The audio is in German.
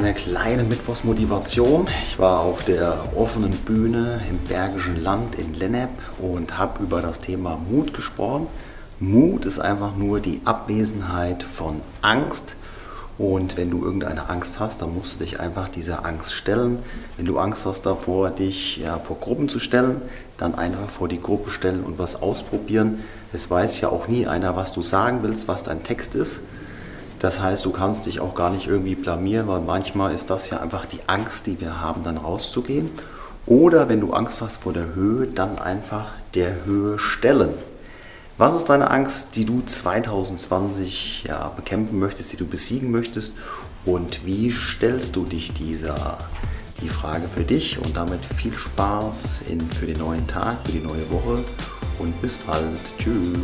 eine kleine Mittwochsmotivation. Ich war auf der offenen Bühne im Bergischen Land in Lennep und habe über das Thema Mut gesprochen. Mut ist einfach nur die Abwesenheit von Angst. Und wenn du irgendeine Angst hast, dann musst du dich einfach dieser Angst stellen. Wenn du Angst hast davor, dich ja, vor Gruppen zu stellen, dann einfach vor die Gruppe stellen und was ausprobieren. Es weiß ja auch nie einer, was du sagen willst, was dein Text ist. Das heißt, du kannst dich auch gar nicht irgendwie blamieren, weil manchmal ist das ja einfach die Angst, die wir haben, dann rauszugehen. Oder wenn du Angst hast vor der Höhe, dann einfach der Höhe stellen. Was ist deine Angst, die du 2020 ja, bekämpfen möchtest, die du besiegen möchtest? Und wie stellst du dich dieser? Die Frage für dich und damit viel Spaß in, für den neuen Tag, für die neue Woche und bis bald. Tschüss.